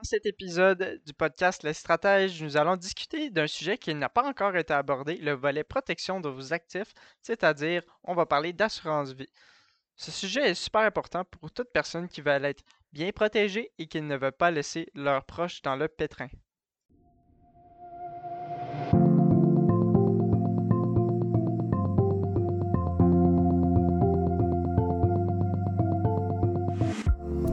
Dans cet épisode du podcast Les Stratèges, nous allons discuter d'un sujet qui n'a pas encore été abordé, le volet protection de vos actifs, c'est-à-dire on va parler d'assurance vie. Ce sujet est super important pour toute personne qui veut être bien protégée et qui ne veut pas laisser leurs proches dans le pétrin.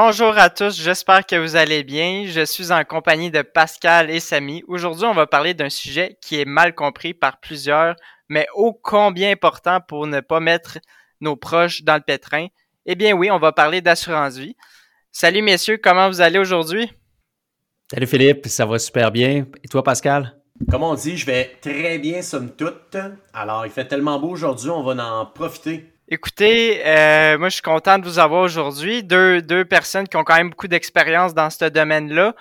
Bonjour à tous, j'espère que vous allez bien. Je suis en compagnie de Pascal et Samy. Aujourd'hui, on va parler d'un sujet qui est mal compris par plusieurs, mais ô combien important pour ne pas mettre nos proches dans le pétrin. Eh bien oui, on va parler d'assurance vie. Salut messieurs, comment vous allez aujourd'hui? Salut Philippe, ça va super bien. Et toi Pascal? Comme on dit, je vais très bien somme toute. Alors, il fait tellement beau aujourd'hui, on va en profiter. Écoutez, euh, moi je suis content de vous avoir aujourd'hui. Deux, deux personnes qui ont quand même beaucoup d'expérience dans ce domaine-là.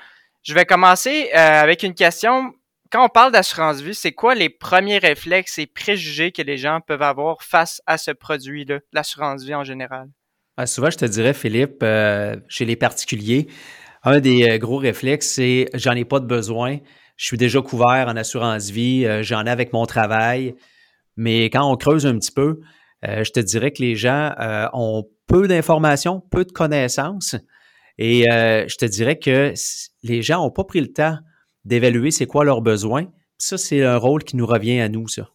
Je vais commencer euh, avec une question. Quand on parle d'assurance vie, c'est quoi les premiers réflexes et préjugés que les gens peuvent avoir face à ce produit-là, l'assurance vie en général? Ah, souvent, je te dirais, Philippe, euh, chez les particuliers, un des gros réflexes, c'est j'en ai pas de besoin. Je suis déjà couvert en assurance vie, j'en ai avec mon travail. Mais quand on creuse un petit peu, euh, je te dirais que les gens euh, ont peu d'informations, peu de connaissances. Et euh, je te dirais que les gens n'ont pas pris le temps d'évaluer c'est quoi leurs besoins. Ça, c'est un rôle qui nous revient à nous, ça.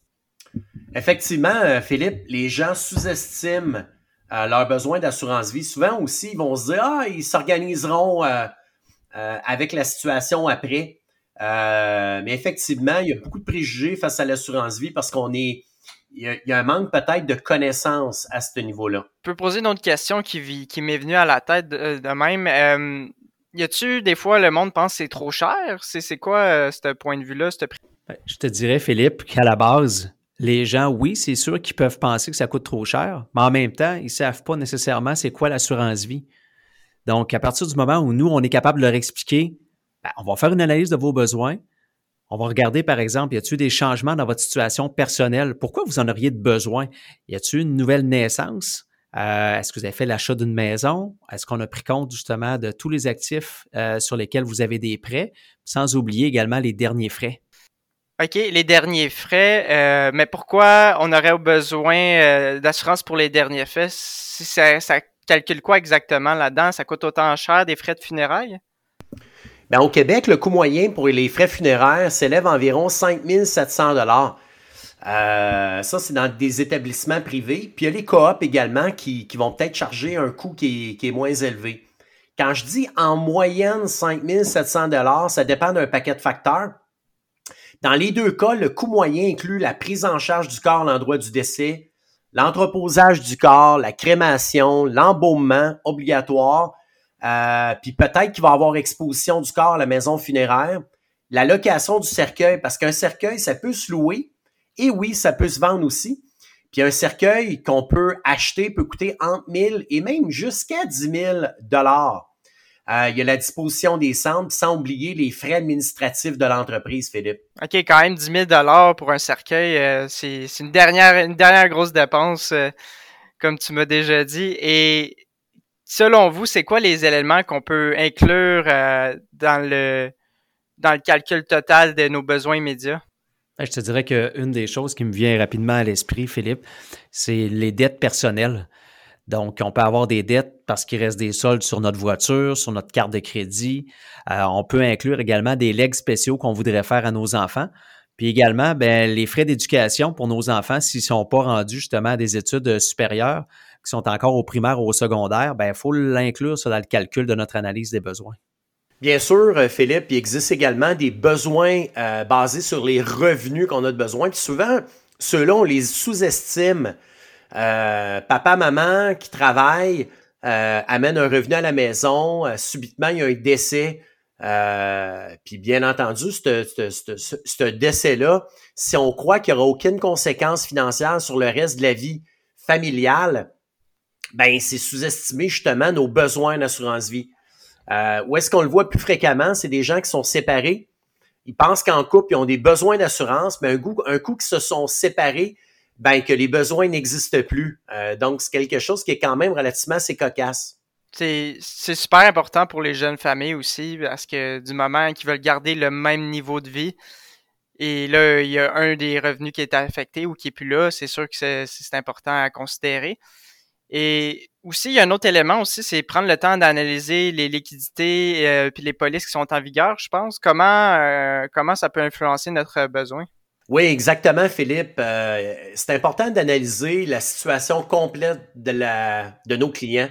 Effectivement, Philippe, les gens sous-estiment leurs besoins d'assurance vie. Souvent aussi, ils vont se dire Ah, ils s'organiseront avec la situation après. mais effectivement, il y a beaucoup de préjugés face à l'assurance vie parce qu'on est il y, a, un manque peut-être de connaissances à ce niveau-là. Je peux poser une autre question qui, qui m'est venue à la tête de, même. Euh, y a-tu des fois le monde pense que c'est trop cher? C'est quoi euh, ce point de vue-là, ce prix? Ben, je te dirais, Philippe, qu'à la base, les gens, oui, c'est sûr qu'ils peuvent penser que ça coûte trop cher, mais en même temps, ils ne savent pas nécessairement c'est quoi l'assurance vie. Donc, à partir du moment où nous, on est capable de leur expliquer, ben, on va faire une analyse de vos besoins, on va regarder, par exemple, y a-t-il des changements dans votre situation personnelle? Pourquoi vous en auriez besoin? Y a-t-il une nouvelle naissance? Euh, est-ce que vous avez fait l'achat d'une maison? Est-ce qu'on a pris compte justement de tous les actifs euh, sur lesquels vous avez des prêts? Sans oublier également les derniers frais. OK, les derniers frais, euh, mais pourquoi on aurait besoin d'assurance pour les derniers frais? Ça, ça calcule quoi exactement là-dedans? Ça coûte autant cher des frais de funérailles? Ben, au Québec, le coût moyen pour les frais funéraires s'élève à environ 5 700 euh, ça, c'est dans des établissements privés. Puis il y a les coops également qui, vont peut-être charger un coût qui est, moins élevé. Quand je dis en moyenne 5 700 ça dépend d'un paquet de facteurs. Dans les deux cas, le coût moyen inclut la prise en charge du corps à l'endroit du décès, l'entreposage du corps, la crémation, l'embaumement obligatoire, euh, puis peut-être qu'il va avoir exposition du corps à la maison funéraire. La location du cercueil, parce qu'un cercueil, ça peut se louer. Et oui, ça peut se vendre aussi. Puis un cercueil qu'on peut acheter peut coûter entre 1000 et même jusqu'à 10 000 dollars. Euh, il y a la disposition des centres, sans oublier les frais administratifs de l'entreprise, Philippe. OK, quand même 10 000 dollars pour un cercueil, euh, c'est une dernière, une dernière grosse dépense, comme tu m'as déjà dit. Et selon vous, c'est quoi les éléments qu'on peut inclure euh, dans, le, dans le calcul total de nos besoins immédiats? Ben, je te dirais qu'une des choses qui me vient rapidement à l'esprit, Philippe, c'est les dettes personnelles. Donc, on peut avoir des dettes parce qu'il reste des soldes sur notre voiture, sur notre carte de crédit. Euh, on peut inclure également des legs spéciaux qu'on voudrait faire à nos enfants. Puis également, ben, les frais d'éducation pour nos enfants s'ils ne sont pas rendus justement à des études supérieures qui sont encore au primaire ou au secondaire, ben, il faut l'inclure dans le calcul de notre analyse des besoins. Bien sûr, euh, Philippe, il existe également des besoins euh, basés sur les revenus qu'on a de besoin. Puis souvent, ceux-là, on les sous-estime. papa, maman qui travaillent, amènent un revenu à la maison, subitement il y a un décès. Puis bien entendu, ce décès-là, si on croit qu'il n'y aura aucune conséquence financière sur le reste de la vie familiale, ben c'est sous-estimer justement nos besoins d'assurance vie. Euh, où est-ce qu'on le voit plus fréquemment? C'est des gens qui sont séparés. Ils pensent qu'en couple, ils ont des besoins d'assurance, mais un coup, un coup qu'ils se sont séparés, ben que les besoins n'existent plus. Euh, donc, c'est quelque chose qui est quand même relativement assez cocasse. C'est super important pour les jeunes familles aussi, parce que du moment qu'ils veulent garder le même niveau de vie, et là, il y a un des revenus qui est affecté ou qui est plus là, c'est sûr que c'est important à considérer. Et aussi, il y a un autre élément aussi, c'est prendre le temps d'analyser les liquidités euh, puis les polices qui sont en vigueur, je pense. Comment, euh, comment ça peut influencer notre besoin? Oui, exactement, Philippe. Euh, c'est important d'analyser la situation complète de, la, de nos clients.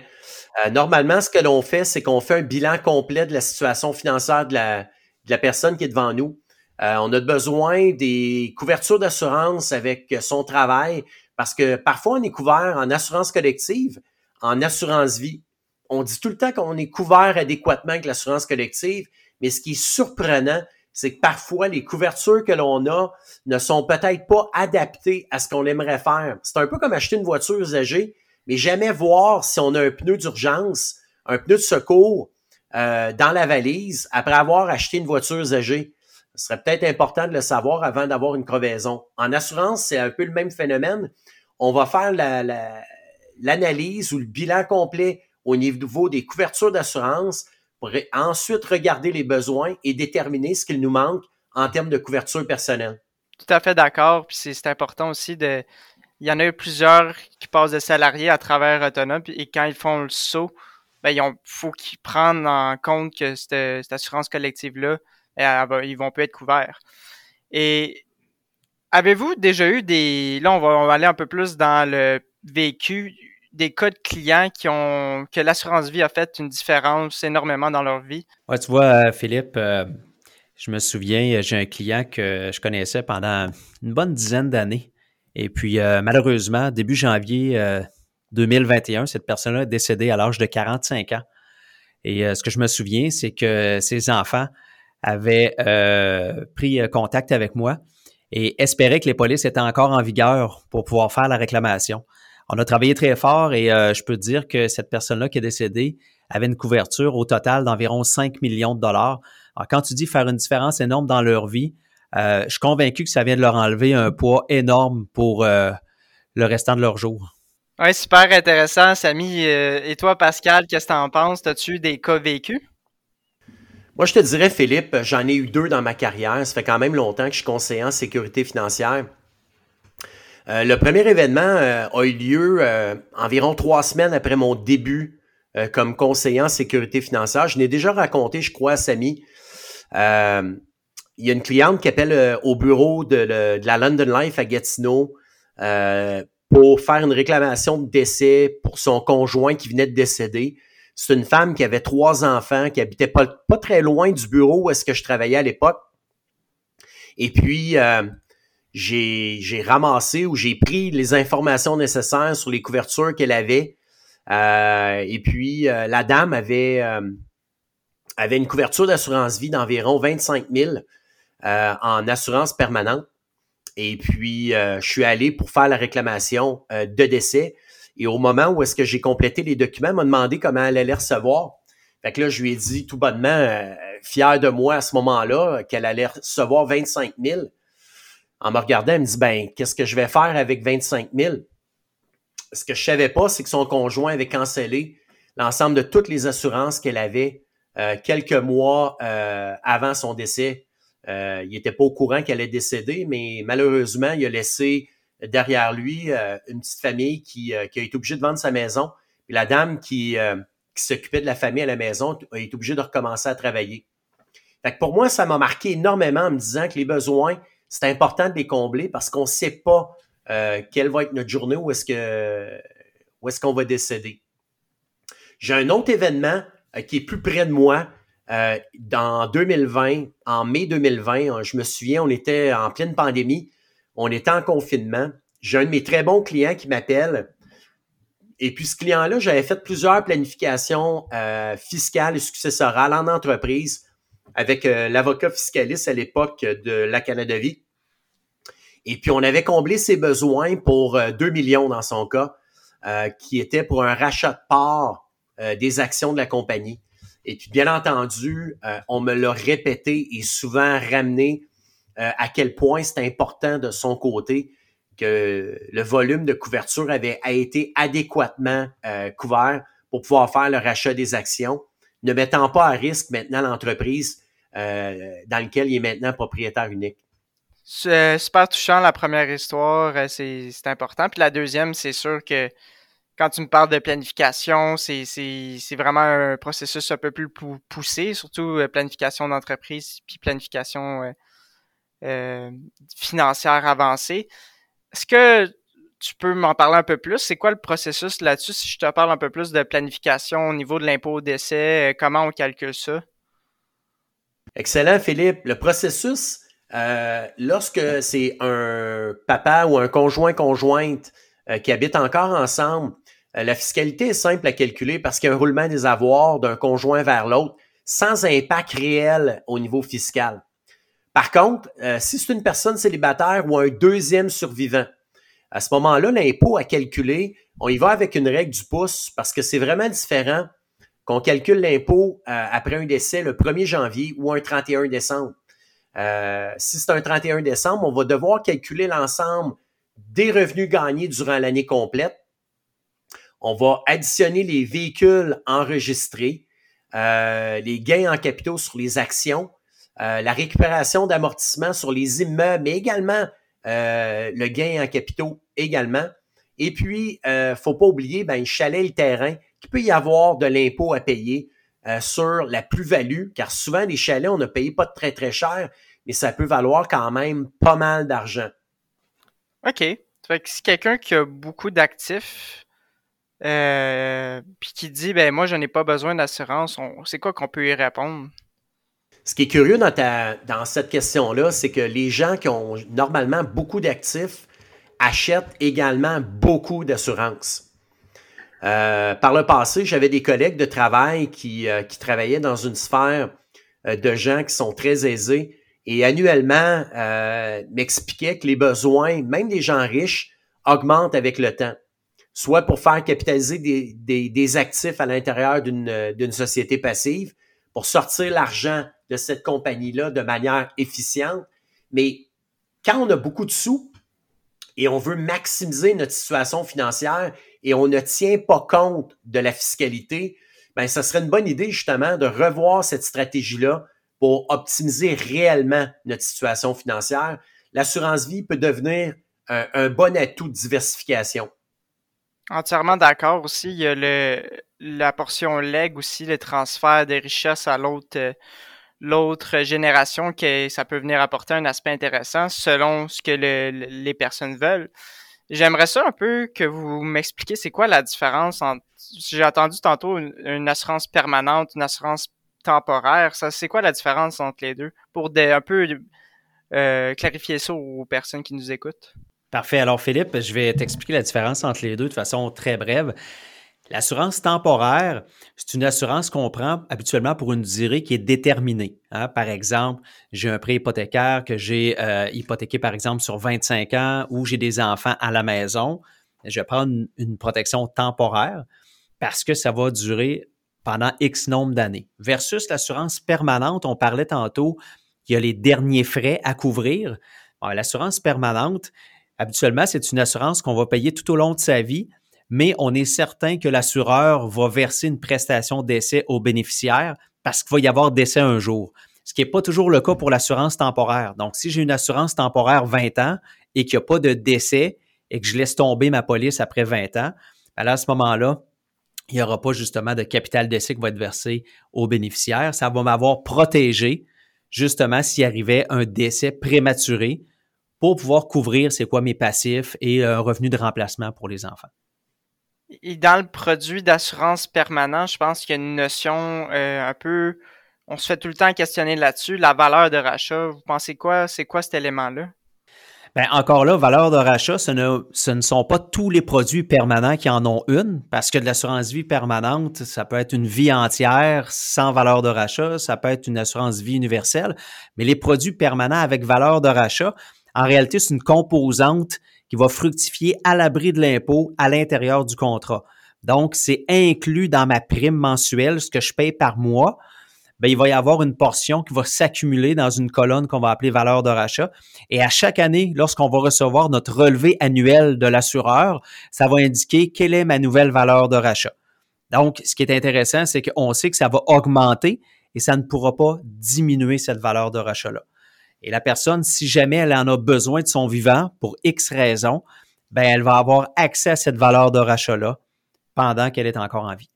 normalement, ce que l'on fait, c'est qu'on fait un bilan complet de la situation financière de la, de la personne qui est devant nous. on a besoin des couvertures d'assurance avec son travail, parce que parfois, on est couvert en assurance collective, en assurance vie. On dit tout le temps qu'on est couvert adéquatement avec l'assurance collective, mais ce qui est surprenant, c'est que parfois les couvertures que l'on a ne sont peut-être pas adaptées à ce qu'on aimerait faire. C'est un peu comme acheter une voiture usagée, mais jamais voir si on a un pneu d'urgence, un pneu de secours euh, dans la valise après avoir acheté une voiture usagée. Ce serait peut-être important de le savoir avant d'avoir une crevaison. En assurance, c'est un peu le même phénomène on va faire l'analyse ou le bilan complet au niveau des couvertures d'assurance ensuite regarder les besoins et déterminer ce qu'il nous manque en termes de couverture personnelle. Tout à fait d'accord. Puis c'est important aussi de. Il y en a eu plusieurs qui passent de salariés à travers autonome et quand ils font le saut, ben, il faut qu'ils prennent en compte que cette, assurance collective-là, ils vont plus être couverts. Et Avez-vous déjà eu des. Là, on va, aller un peu plus dans le vécu, des cas de clients qui ont que l'assurance vie a fait une différence énormément dans leur vie? Ouais, tu vois, euh, Philippe, euh, je me souviens, j'ai un client que je connaissais pendant une bonne dizaine d'années. Et puis, euh, malheureusement, début janvier 2021, cette personne-là est décédée à l'âge de 45 ans. Et ce que je me souviens, c'est que ses enfants avaient pris contact avec moi et espérer que les polices étaient encore en vigueur pour pouvoir faire la réclamation. On a travaillé très fort et euh, je peux te dire que cette personne-là qui est décédée avait une couverture au total d'environ 5 millions de dollars. Alors, quand tu dis faire une différence énorme dans leur vie, euh, je suis convaincu que ça vient de leur enlever un poids énorme pour euh, le restant de leur jour. Oui, super intéressant, Samy. Et toi, Pascal, qu'est-ce que tu en penses? As-tu des cas vécus? Moi, je te dirais, Philippe, j'en ai eu deux dans ma carrière. Ça fait quand même longtemps que je suis conseiller en sécurité financière. Euh, le premier événement euh, a eu lieu euh, environ trois semaines après mon début comme conseiller en sécurité financière. Je l'ai déjà raconté, je crois, à Samy. il y a une cliente qui appelle au bureau de, la London Life à Gatineau pour faire une réclamation de décès pour son conjoint qui venait de décéder. C'est une femme qui avait trois enfants, qui habitait pas, pas très loin du bureau où est-ce que je travaillais à l'époque. Et puis, j'ai ramassé ou j'ai pris les informations nécessaires sur les couvertures qu'elle avait. Euh, et puis, euh, la dame avait, avait une couverture d'assurance vie d'environ 25 000 en assurance permanente. Et puis, je suis allé pour faire la réclamation de décès. Et au moment où est-ce que j'ai complété les documents, elle m'a demandé comment elle allait recevoir. Fait que là, je lui ai dit tout bonnement, euh, fier de moi à ce moment-là, qu'elle allait recevoir 25 000. En me regardant, elle me dit, ben, qu'est-ce que je vais faire avec 25 000? Ce que je savais pas, c'est que son conjoint avait cancellé l'ensemble de toutes les assurances qu'elle avait euh, quelques mois euh, avant son décès. il n'était pas au courant qu'elle est décédée, mais malheureusement, il a laissé derrière lui euh, une petite famille qui, euh, qui, a été obligée de vendre sa maison. Puis la dame qui, euh, qui s'occupait de la famille à la maison a été obligée de recommencer à travailler. Fait que pour moi, ça m'a marqué énormément en me disant que les besoins, c'est important de les combler parce qu'on ne sait pas quelle va être notre journée ou est-ce que où est-ce qu'on va décéder. J'ai un autre événement qui est plus près de moi. dans 2020, en mai 2020, je me souviens, on était en pleine pandémie on était en confinement. J'ai un de mes très bons clients qui m'appelle et puis ce client-là, j'avais fait plusieurs planifications euh, fiscales et successorales en entreprise avec euh, l'avocat fiscaliste à l'époque de la Canada Vie. Et puis on avait comblé ses besoins pour 2 millions dans son cas, qui était pour un rachat de part des actions de la compagnie. Et puis bien entendu, on me l'a répété et souvent ramené à quel point c'est important de son côté que le volume de couverture avait été adéquatement euh, couvert pour pouvoir faire le rachat des actions, ne mettant pas à risque maintenant l'entreprise euh, dans laquelle il est maintenant propriétaire unique. C'est super touchant la première histoire, euh, c'est important. Puis la deuxième, c'est sûr que quand tu me parles de planification, c'est vraiment un processus un peu plus poussé, surtout planification d'entreprise puis planification financière avancée. Est-ce que tu peux m'en parler un peu plus? C'est quoi le processus là-dessus? Si je te parle un peu plus de planification au niveau de l'impôt d'essai, euh, comment on calcule ça? Excellent, Philippe. Le processus, euh, lorsque c'est un papa ou un conjoint-conjointe euh, qui habitent encore ensemble, la fiscalité est simple à calculer parce qu'il y a un roulement des avoirs d'un conjoint vers l'autre sans impact réel au niveau fiscal. Par contre, si c'est une personne célibataire ou un deuxième survivant, à ce moment-là, l'impôt à calculer, on y va avec une règle du pouce parce que c'est vraiment différent qu'on calcule l'impôt euh, après un décès le 1er janvier ou un 31 décembre. Euh, si c'est un 31 décembre, on va devoir calculer l'ensemble des revenus gagnés durant l'année complète. On va additionner les véhicules enregistrés, les gains en capitaux sur les actions, euh, la récupération d'amortissement sur les immeubles, mais également euh, le gain en capitaux également. Et puis, euh, faut pas oublier, ben, chalet le terrain, qu'il peut y avoir de l'impôt à payer euh, sur la plus-value, car souvent, les chalets, on ne paye pas très, très cher, mais ça peut valoir quand même pas mal d'argent. OK. Fait si quelqu'un qui a beaucoup d'actifs, euh, puis qui dit, ben moi, je n'ai pas besoin d'assurance, c'est quoi qu'on peut y répondre? Ce qui est curieux dans, dans cette question-là, c'est que les gens qui ont normalement beaucoup d'actifs achètent également beaucoup d'assurances. Euh, par le passé, j'avais des collègues de travail qui, euh, qui travaillaient dans une sphère euh, de gens qui sont très aisés et annuellement m'expliquaient que les besoins, même des gens riches, augmentent avec le temps, soit pour faire capitaliser des, des, des actifs à l'intérieur d'une société passive, pour sortir l'argent de cette compagnie-là de manière efficiente. Mais quand on a beaucoup de sous et on veut maximiser notre situation financière et on ne tient pas compte de la fiscalité, ben, ça serait une bonne idée justement de revoir cette stratégie-là pour optimiser réellement notre situation financière. L'assurance vie peut devenir un, un bon atout de diversification. Entièrement d'accord aussi. Il y a le, la portion leg aussi, le transfert des richesses à l'autre euh, l'autre génération, que ça peut venir apporter un aspect intéressant selon ce que les personnes veulent. J'aimerais ça un peu que vous m'expliquiez c'est quoi la différence entre, j'ai entendu tantôt une, assurance permanente, une assurance temporaire. Ça, c'est quoi la différence entre les deux? Pour un peu euh, clarifier ça aux personnes qui nous écoutent? Parfait. Alors, Philippe, je vais t'expliquer la différence entre les deux de façon très brève. L'assurance temporaire, c'est une assurance qu'on prend habituellement pour une durée qui est déterminée. Hein. Par exemple, j'ai un prêt hypothécaire que j'ai euh, hypothéqué, par exemple, sur 25 ans ou j'ai des enfants à la maison. Je vais prendre une, protection temporaire parce que ça va durer pendant X nombre d'années. Versus l'assurance permanente, on parlait tantôt qu'il y a les derniers frais à couvrir. L'assurance permanente, habituellement, c'est une assurance qu'on va payer tout au long de sa vie mais on est certain que l'assureur va verser une prestation d'essai aux bénéficiaires parce qu'il va y avoir d'essai un jour. Ce qui n'est pas toujours le cas pour l'assurance temporaire. Donc, si j'ai une assurance temporaire 20 ans et qu'il n'y a pas de décès et que je laisse tomber ma police après 20 ans, ben à ce moment-là, il n'y aura pas justement de capital d'essai qui va être versé aux bénéficiaires. Ça va m'avoir protégé justement s'il arrivait un décès prématuré pour pouvoir couvrir c'est quoi mes passifs et un revenu de remplacement pour les enfants. Et dans le produit d'assurance permanent, je pense qu'il y a une notion euh, un peu. On se fait tout le temps questionner là-dessus. La valeur de rachat, vous pensez quoi? C'est quoi cet élément-là? Ben, encore là, valeur de rachat, ce ne, ce ne, sont pas tous les produits permanents qui en ont une, parce que de l'assurance vie permanente, ça peut être une vie entière sans valeur de rachat, ça peut être une assurance vie universelle, mais les produits permanents avec valeur de rachat, en réalité, c'est une composante qui va fructifier à l'abri de l'impôt à l'intérieur du contrat. Donc, c'est inclus dans ma prime mensuelle, ce que je paye par mois. Bien, il va y avoir une portion qui va s'accumuler dans une colonne qu'on va appeler valeur de rachat. Et à chaque année, lorsqu'on va recevoir notre relevé annuel de l'assureur, ça va indiquer quelle est ma nouvelle valeur de rachat. Donc, ce qui est intéressant, c'est qu'on sait que ça va augmenter et ça ne pourra pas diminuer cette valeur de rachat-là. Et la personne, si jamais elle en a besoin de son vivant pour X raisons, ben elle va avoir accès à cette valeur de rachat-là pendant qu'elle est encore en vie.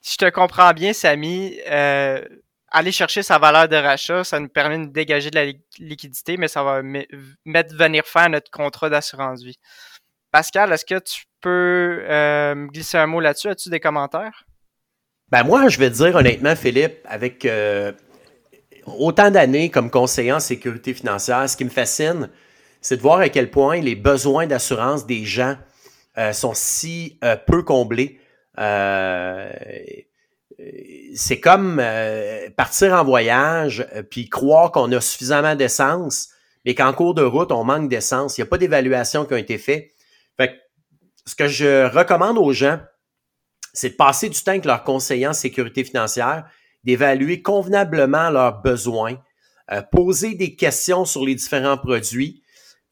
Si je te comprends bien, Samy, euh, aller chercher sa valeur de rachat, ça nous permet de dégager de la liquidité, mais ça va mettre venir faire notre contrat d'assurance vie. Pascal, est-ce que tu peux euh, glisser un mot là-dessus? As-tu des commentaires? Ben moi, je vais te dire honnêtement, Philippe, avec euh, autant d'années comme conseiller en sécurité financière, ce qui me fascine, c'est de voir à quel point les besoins d'assurance des gens euh, sont si euh, peu comblés. Euh, c'est comme partir en voyage puis croire qu'on a suffisamment d'essence, mais qu'en cours de route, on manque d'essence. Il n'y a pas d'évaluation qui a été faite. Fait ce que je recommande aux gens, c'est de passer du temps avec leur conseiller en sécurité financière d'évaluer convenablement leurs besoins, euh, poser des questions sur les différents produits,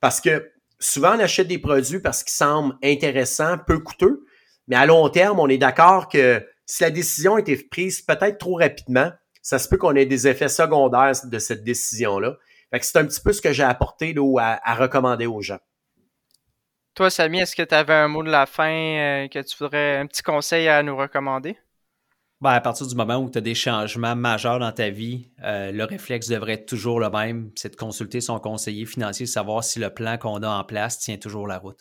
parce que souvent on achète des produits parce qu'ils semblent intéressants, peu coûteux, mais à long terme, on est d'accord que si la décision a été prise peut-être trop rapidement, ça se peut qu'on ait des effets secondaires de cette décision-là. c'est un petit peu ce que j'ai apporté là, à, recommander aux gens. Toi, Samy, est-ce que tu avais un mot de la fin euh, que tu voudrais, un petit conseil à nous recommander? Ben, à partir du moment où tu as des changements majeurs dans ta vie, euh, le réflexe devrait être toujours le même, c'est de consulter son conseiller financier, savoir si le plan qu'on a en place tient toujours la route.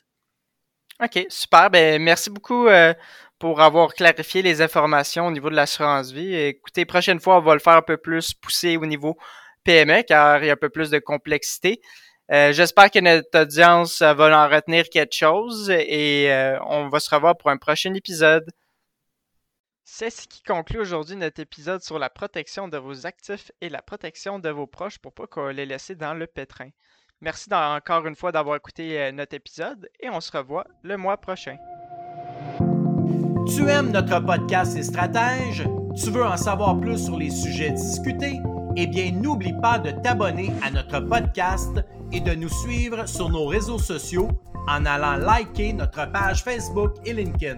OK, super. Ben, merci beaucoup euh, pour avoir clarifié les informations au niveau de l'assurance vie. Écoutez, prochaine fois, on va le faire un peu plus poussé au niveau PME, car il y a un peu plus de complexité. Euh, j'espère que notre audience va en retenir quelque chose et on va se revoir pour un prochain épisode. C'est ce qui conclut aujourd'hui notre épisode sur la protection de vos actifs et la protection de vos proches pour pas qu'on les laisse dans le pétrin. Merci encore une fois d'avoir écouté euh, notre épisode et on se revoit le mois prochain. Tu aimes notre podcast et stratèges? Tu veux en savoir plus sur les sujets discutés? Eh bien, n'oublie pas de t'abonner à notre podcast et de nous suivre sur nos réseaux sociaux en allant liker notre page Facebook et LinkedIn.